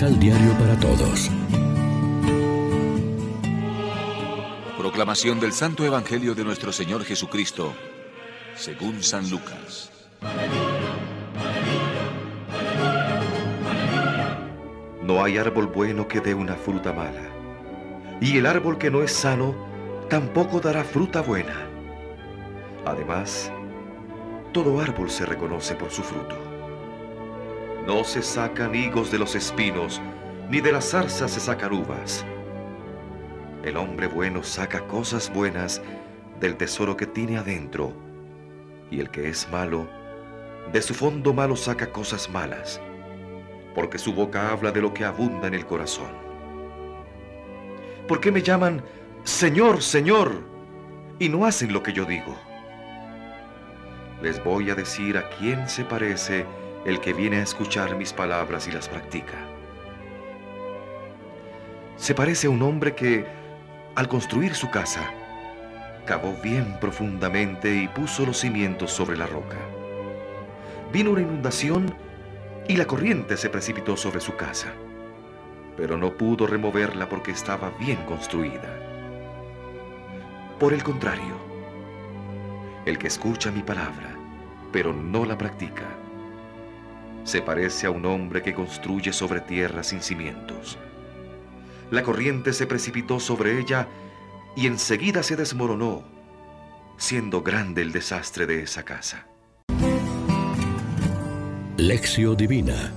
Misal Diario para Todos. Proclamación del Santo Evangelio de nuestro Señor Jesucristo, según San Lucas. No hay árbol bueno que dé una fruta mala, y el árbol que no es sano tampoco dará fruta buena. Además, todo árbol se reconoce por su fruto. No se sacan higos de los espinos, ni de las zarzas se sacan uvas. El hombre bueno saca cosas buenas del tesoro que tiene adentro, y el que es malo, de su fondo malo saca cosas malas, porque su boca habla de lo que abunda en el corazón. ¿Por qué me llaman Señor, Señor, y no hacen lo que yo digo? Les voy a decir a quién se parece el que viene a escuchar mis palabras y las practica. Se parece a un hombre que, al construir su casa, cavó bien profundamente y puso los cimientos sobre la roca. Vino una inundación y la corriente se precipitó sobre su casa, pero no pudo removerla porque estaba bien construida. Por el contrario, el que escucha mi palabra, pero no la practica, se parece a un hombre que construye sobre tierra sin cimientos. La corriente se precipitó sobre ella y enseguida se desmoronó, siendo grande el desastre de esa casa. Lección Divina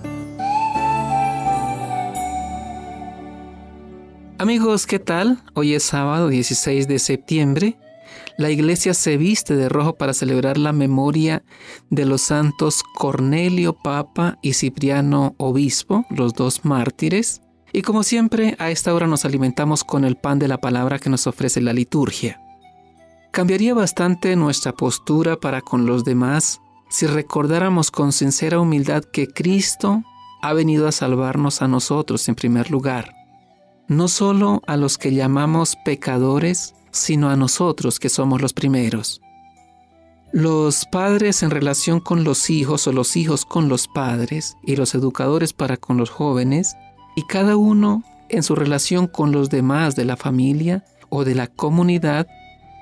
Amigos, ¿qué tal? Hoy es sábado 16 de septiembre la iglesia se viste de rojo para celebrar la memoria de los santos Cornelio Papa y Cipriano Obispo, los dos mártires. Y como siempre, a esta hora nos alimentamos con el pan de la palabra que nos ofrece la liturgia. Cambiaría bastante nuestra postura para con los demás si recordáramos con sincera humildad que Cristo ha venido a salvarnos a nosotros en primer lugar, no solo a los que llamamos pecadores, sino a nosotros que somos los primeros. Los padres en relación con los hijos o los hijos con los padres y los educadores para con los jóvenes y cada uno en su relación con los demás de la familia o de la comunidad,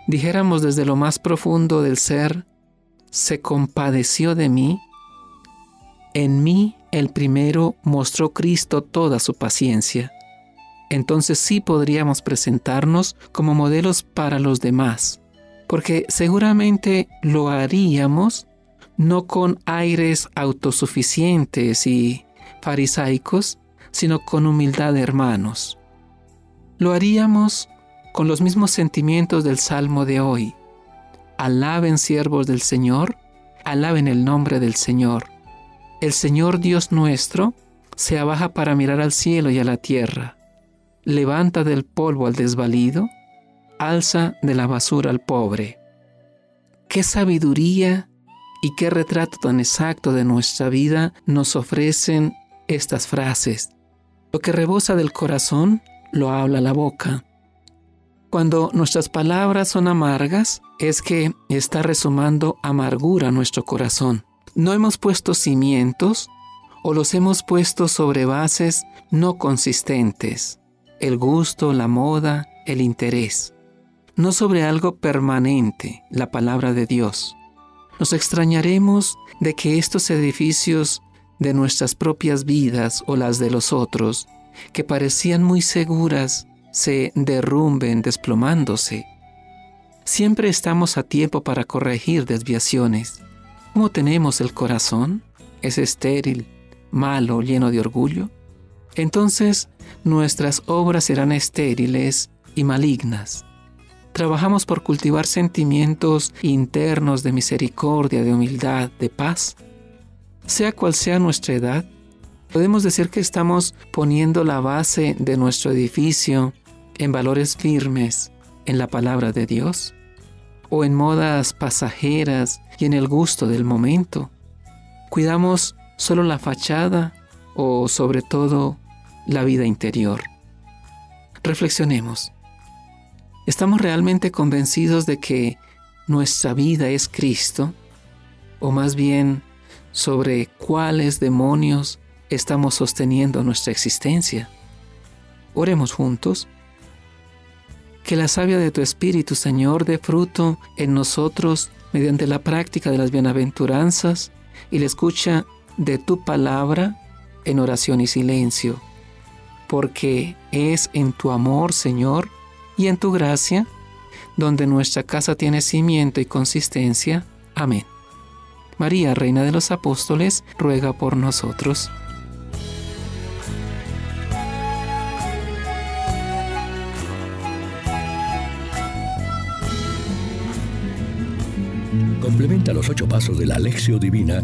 dijéramos desde lo más profundo del ser, se compadeció de mí, en mí el primero mostró Cristo toda su paciencia entonces sí podríamos presentarnos como modelos para los demás, porque seguramente lo haríamos no con aires autosuficientes y farisaicos, sino con humildad de hermanos. Lo haríamos con los mismos sentimientos del Salmo de hoy. Alaben siervos del Señor, alaben el nombre del Señor. El Señor Dios nuestro se abaja para mirar al cielo y a la tierra levanta del polvo al desvalido, alza de la basura al pobre. Qué sabiduría y qué retrato tan exacto de nuestra vida nos ofrecen estas frases. Lo que rebosa del corazón lo habla la boca. Cuando nuestras palabras son amargas, es que está resumando amargura nuestro corazón. No hemos puesto cimientos o los hemos puesto sobre bases no consistentes el gusto, la moda, el interés, no sobre algo permanente, la palabra de Dios. Nos extrañaremos de que estos edificios de nuestras propias vidas o las de los otros, que parecían muy seguras, se derrumben desplomándose. Siempre estamos a tiempo para corregir desviaciones. ¿Cómo tenemos el corazón? ¿Es estéril, malo, lleno de orgullo? Entonces nuestras obras serán estériles y malignas. Trabajamos por cultivar sentimientos internos de misericordia, de humildad, de paz. Sea cual sea nuestra edad, podemos decir que estamos poniendo la base de nuestro edificio en valores firmes en la palabra de Dios o en modas pasajeras y en el gusto del momento. Cuidamos solo la fachada o sobre todo la vida interior. Reflexionemos. ¿Estamos realmente convencidos de que nuestra vida es Cristo? ¿O más bien sobre cuáles demonios estamos sosteniendo nuestra existencia. Oremos juntos. Que la savia de tu Espíritu, Señor, dé fruto en nosotros mediante la práctica de las bienaventuranzas y la escucha de tu palabra en oración y silencio, porque es en tu amor, Señor, y en tu gracia, donde nuestra casa tiene cimiento y consistencia. Amén. María, Reina de los Apóstoles, ruega por nosotros. Complementa los ocho pasos de la Alexio Divina